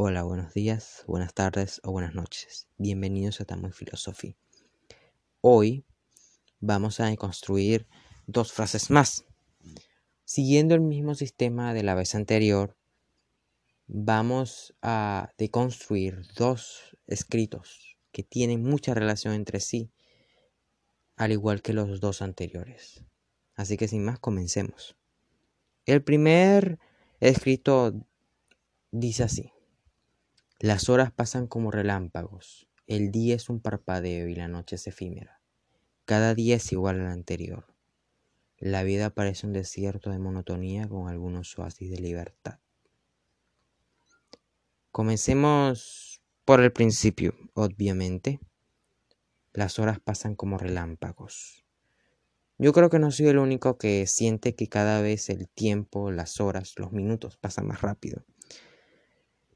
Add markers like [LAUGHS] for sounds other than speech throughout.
Hola, buenos días, buenas tardes o buenas noches. Bienvenidos a Tamo Philosophy. Hoy vamos a deconstruir dos frases más. Siguiendo el mismo sistema de la vez anterior, vamos a deconstruir dos escritos que tienen mucha relación entre sí, al igual que los dos anteriores. Así que sin más, comencemos. El primer escrito dice así. Las horas pasan como relámpagos, el día es un parpadeo y la noche es efímera. Cada día es igual al anterior. La vida parece un desierto de monotonía con algunos oasis de libertad. Comencemos por el principio, obviamente. Las horas pasan como relámpagos. Yo creo que no soy el único que siente que cada vez el tiempo, las horas, los minutos pasan más rápido.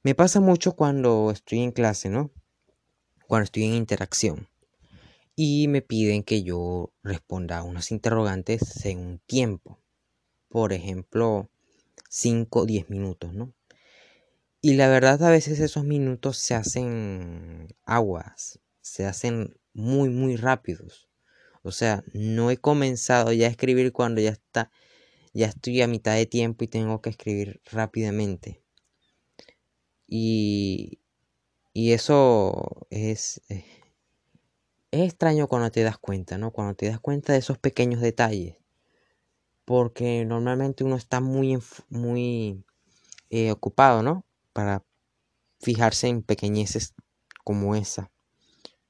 Me pasa mucho cuando estoy en clase, ¿no? Cuando estoy en interacción. Y me piden que yo responda a unos interrogantes en un tiempo. Por ejemplo, 5 o 10 minutos, ¿no? Y la verdad a veces esos minutos se hacen aguas, se hacen muy, muy rápidos. O sea, no he comenzado ya a escribir cuando ya está, ya estoy a mitad de tiempo y tengo que escribir rápidamente. Y, eso es, eh, es extraño cuando te das cuenta, ¿no? Cuando te das cuenta de esos pequeños detalles. Porque normalmente uno está muy, muy eh, ocupado, ¿no? Para fijarse en pequeñeces como esa.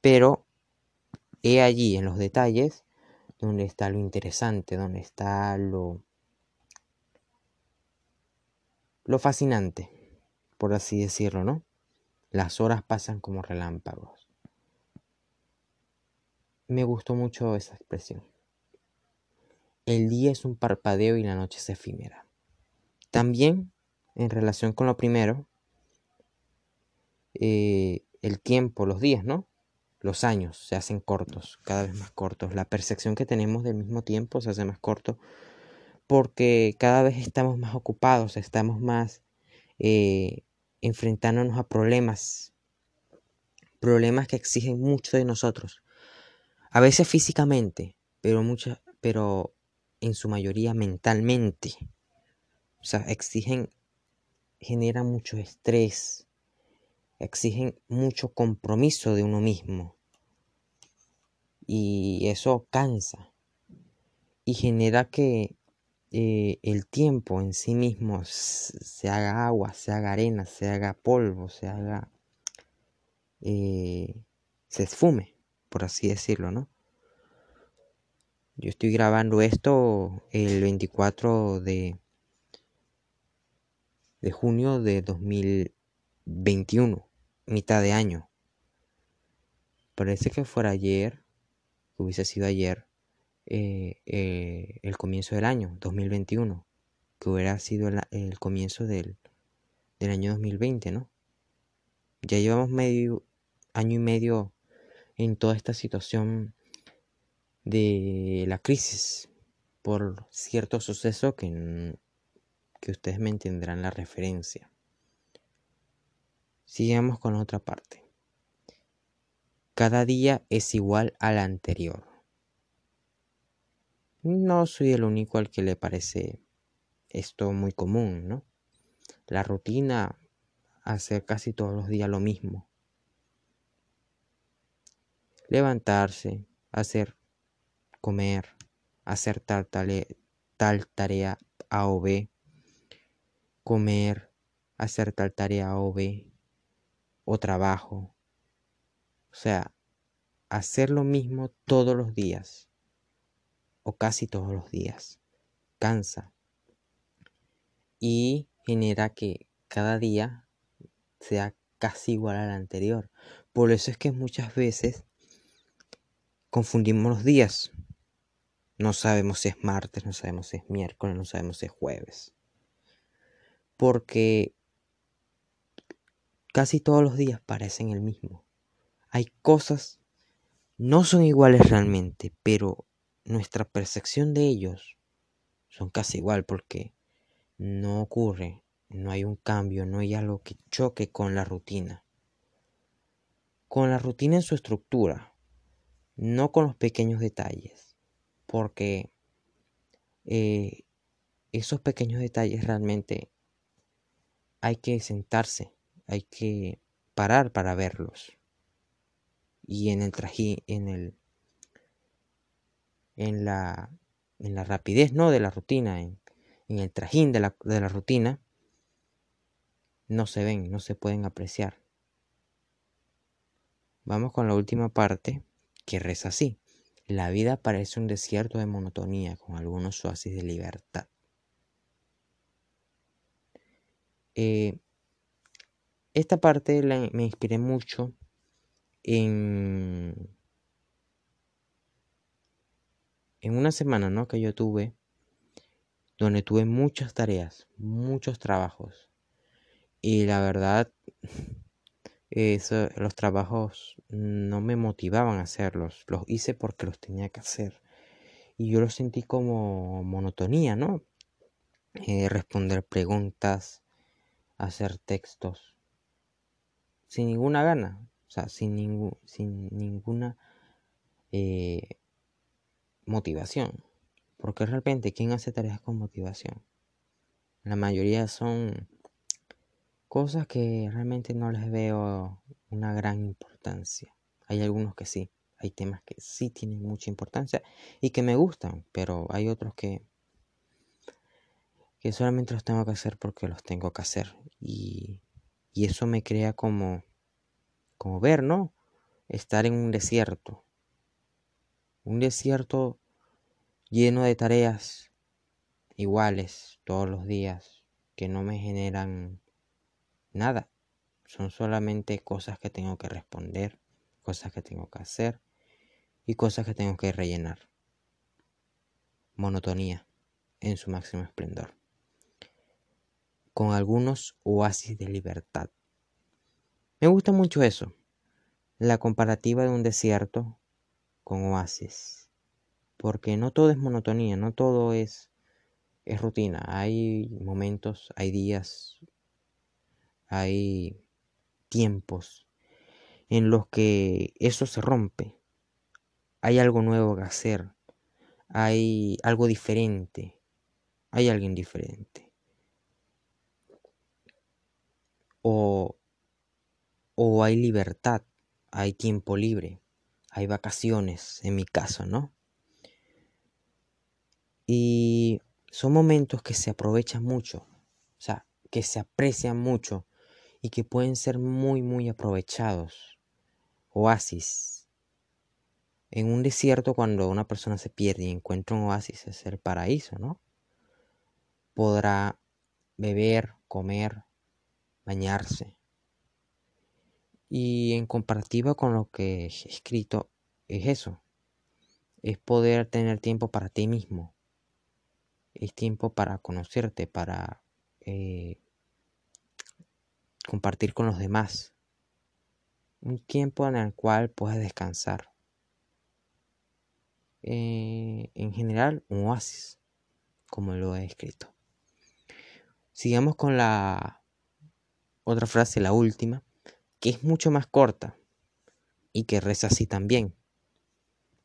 Pero he allí en los detalles donde está lo interesante, donde está lo, lo fascinante por así decirlo, ¿no? Las horas pasan como relámpagos. Me gustó mucho esa expresión. El día es un parpadeo y la noche es efímera. También, en relación con lo primero, eh, el tiempo, los días, ¿no? Los años se hacen cortos, cada vez más cortos. La percepción que tenemos del mismo tiempo se hace más corto porque cada vez estamos más ocupados, estamos más eh, enfrentándonos a problemas, problemas que exigen mucho de nosotros, a veces físicamente, pero, pero en su mayoría mentalmente. O sea, exigen, generan mucho estrés, exigen mucho compromiso de uno mismo. Y eso cansa y genera que eh, el tiempo en sí mismo se haga agua, se haga arena, se haga polvo, se haga... Eh, se esfume, por así decirlo, ¿no? Yo estoy grabando esto el 24 de, de junio de 2021, mitad de año. Parece que fuera ayer, que hubiese sido ayer, eh, eh, el comienzo del año 2021, que hubiera sido el, comienzo del, del, año 2020, ¿no? Ya llevamos medio año y medio en toda esta situación de la crisis por cierto suceso que, que ustedes me entenderán la referencia. Sigamos con otra parte. Cada día es igual al anterior. No soy el único al que le parece esto muy común, ¿no? La rutina, hacer casi todos los días lo mismo. Levantarse, hacer comer, hacer tal, tal tarea A o B, comer, hacer tal tarea A o B, o trabajo. O sea, hacer lo mismo todos los días o casi todos los días. Cansa y genera que cada día sea casi igual al anterior. Por eso es que muchas veces confundimos los días. No sabemos si es martes, no sabemos si es miércoles, no sabemos si es jueves. Porque casi todos los días parecen el mismo. Hay cosas, no son iguales realmente, pero nuestra percepción de ellos son casi igual porque no ocurre no hay un cambio, no hay algo que choque con la rutina. Con la rutina en su estructura, no con los pequeños detalles, porque eh, esos pequeños detalles realmente hay que sentarse, hay que parar para verlos. Y en el trajín, en el en la en la rapidez no de la rutina, en, el trajín de la, de la rutina, no se ven, no se pueden apreciar. Vamos con la última parte que reza así. La vida parece un desierto de monotonía con algunos oasis de libertad. Eh, esta parte me inspiré mucho en, en una semana ¿no? que yo tuve, donde tuve muchas tareas, muchos trabajos. Y la verdad, [LAUGHS] los trabajos no me motivaban a hacerlos, los hice porque los tenía que hacer. Y yo lo sentí como monotonía, ¿no? Eh, responder preguntas, hacer textos, sin ninguna gana, o sea, sin, sin ninguna eh, motivación. Porque realmente, ¿quién hace tareas con motivación? La mayoría son cosas que realmente no les veo una gran importancia. Hay algunos que sí, hay temas que sí tienen mucha importancia y que me gustan, pero hay otros que que solamente los tengo que hacer porque los tengo que hacer y, y eso me crea como como ver, ¿no? Estar en un desierto. Un desierto lleno de tareas iguales todos los días que no me generan nada. Son solamente cosas que tengo que responder, cosas que tengo que hacer y cosas que tengo que rellenar. Monotonía en su máximo esplendor. Con algunos oasis de libertad. Me gusta mucho eso. La comparativa de un desierto con oasis porque no todo es monotonía, no todo es, es rutina. Hay momentos, hay días, hay tiempos en los que eso se rompe. Hay algo nuevo que hacer, hay algo diferente, hay alguien diferente. O, o hay libertad, hay tiempo libre, hay vacaciones, en mi caso, ¿no? Y son momentos que se aprovechan mucho, o sea, que se aprecian mucho y que pueden ser muy, muy aprovechados. Oasis. En un desierto cuando una persona se pierde y encuentra un oasis es el paraíso, ¿no? Podrá beber, comer, bañarse. Y en comparativa con lo que he escrito, es eso. Es poder tener tiempo para ti mismo es tiempo para conocerte, para eh, compartir con los demás. Un tiempo en el cual puedes descansar. Eh, en general, un oasis, como lo he escrito. Sigamos con la otra frase, la última, que es mucho más corta y que reza así también.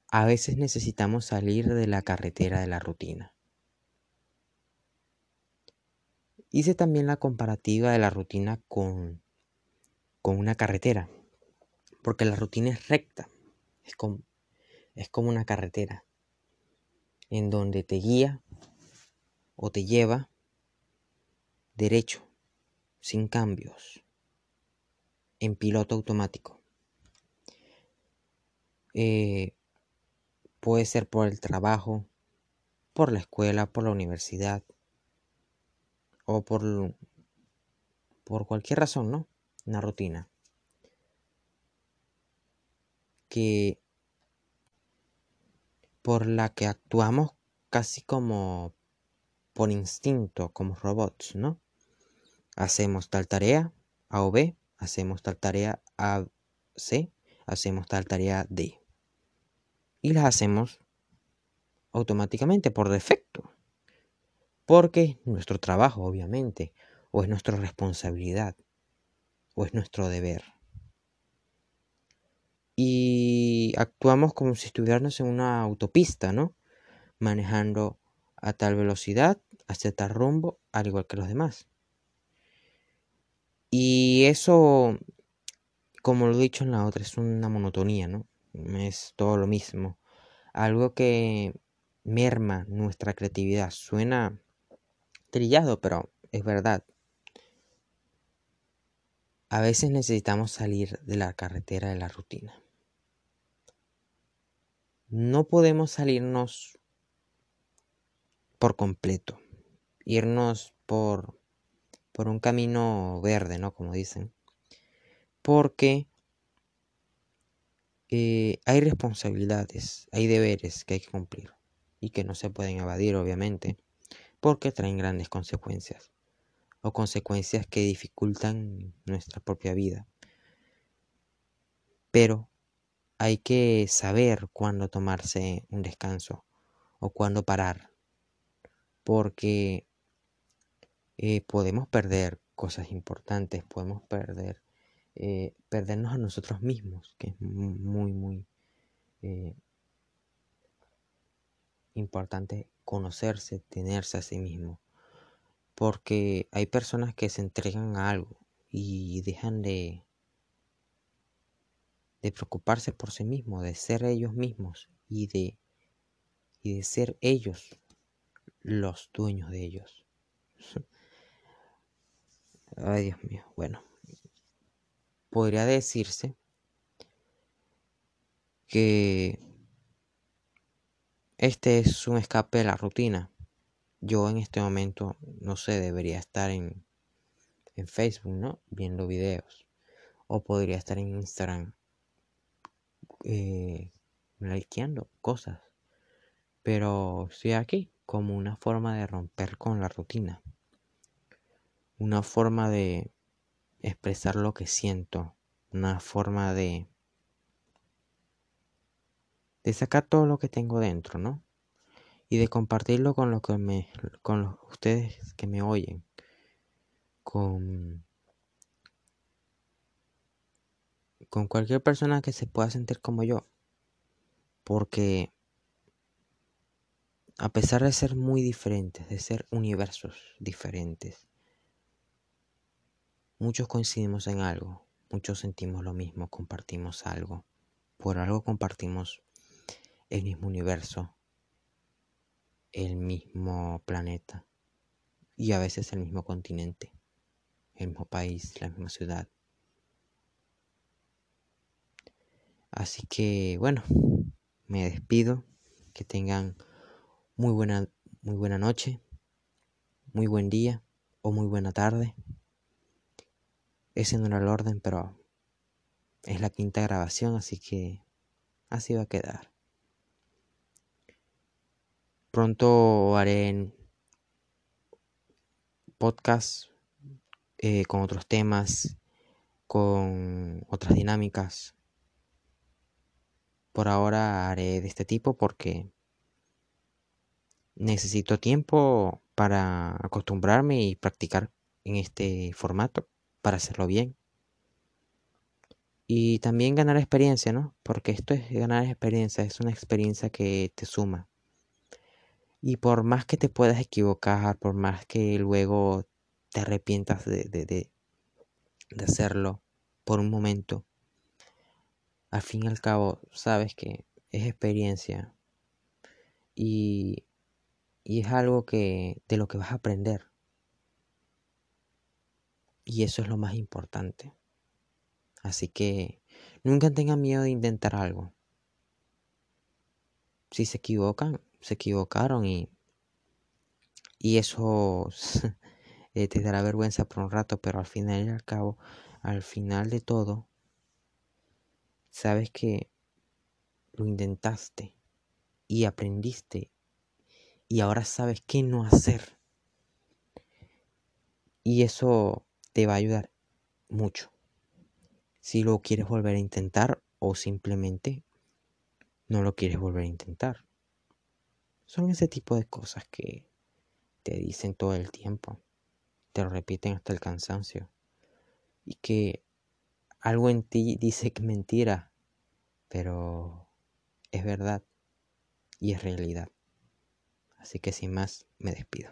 A veces necesitamos salir de la carretera de la rutina. Hice también la comparativa de la rutina con, con una carretera, porque la rutina es recta, es como, es como una carretera, en donde te guía o te lleva derecho, sin cambios, en piloto automático. Eh, puede ser por el trabajo, por la escuela, por la universidad, o por, por cualquier razón, ¿no? Una rutina. Que por la que actuamos casi como por instinto, como robots, ¿no? Hacemos tal tarea A o B, hacemos tal tarea A, C, hacemos tal tarea D. Y las hacemos automáticamente, por defecto porque nuestro trabajo, obviamente, o es nuestra responsabilidad, o es nuestro deber. Y actuamos como si estuviéramos en una autopista, ¿no? Manejando a tal velocidad, hacia tal rumbo, al igual que los demás. Y eso, como lo he dicho en la otra, es una monotonía, ¿no? Es todo lo mismo. Algo que merma nuestra creatividad. Suena trillado, pero es verdad. A veces necesitamos salir de la carretera de la rutina. No podemos salirnos por completo, irnos por, por un camino verde, ¿no? Como dicen. Porque eh, hay responsabilidades, hay deberes que hay que cumplir y que no se pueden evadir, obviamente, porque traen grandes consecuencias o consecuencias que dificultan nuestra propia vida. Pero hay que saber cuándo tomarse un descanso o cuándo parar, porque eh, podemos perder cosas importantes, podemos perder, eh, perdernos a nosotros mismos, que es muy, muy eh, importante conocerse, tenerse a sí mismo. Porque hay personas que se entregan a algo y dejan de, de preocuparse por sí mismos, de ser ellos mismos y de, y de ser ellos los dueños de ellos. [LAUGHS] Ay, Dios mío. Bueno, podría decirse que este es un escape de la rutina. Yo en este momento, no sé, debería estar en, en Facebook, ¿no? Viendo videos. O podría estar en Instagram eh, likeando cosas. Pero estoy aquí como una forma de romper con la rutina. Una forma de expresar lo que siento. Una forma de sacar todo lo que tengo dentro, ¿no? Y de compartirlo con lo que me con ustedes que me oyen. Con con cualquier persona que se pueda sentir como yo. Porque a pesar de ser muy diferentes, de ser universos diferentes, muchos coincidimos en algo, muchos sentimos lo mismo, compartimos algo, por algo compartimos el mismo universo, el mismo planeta y a veces el mismo continente, el mismo país, la misma ciudad. Así que bueno, me despido, que tengan muy buena, muy buena noche, muy buen día o muy buena tarde. Ese no era el orden, pero es la quinta grabación, así que así va a quedar. Pronto haré podcast eh, con otros temas, con otras dinámicas. Por ahora haré de este tipo porque necesito tiempo para acostumbrarme y practicar en este formato para hacerlo bien. Y también ganar experiencia, ¿no? Porque esto es ganar experiencia, es una experiencia que te suma. Y por más que te puedas equivocar, por más que luego te arrepientas de, de, de, hacerlo por un momento, al fin y al cabo sabes que es experiencia y, y es algo que de lo que vas a aprender. Y eso es lo más importante. Así que nunca tengan miedo de intentar algo. Si se equivocan, se equivocaron y, y eso [LAUGHS] eh, te dará vergüenza por un rato, pero al final y al cabo, al final de todo, sabes que lo intentaste y aprendiste y ahora sabes qué no hacer. Y eso te va a ayudar mucho. Si lo quieres volver a intentar o simplemente no lo quieres volver a intentar. Son ese tipo de cosas que te dicen todo el tiempo. te lo repiten hasta el cansancio. Y que algo en ti dice que mentira, pero es verdad y es realidad. Así que sin más, me despido.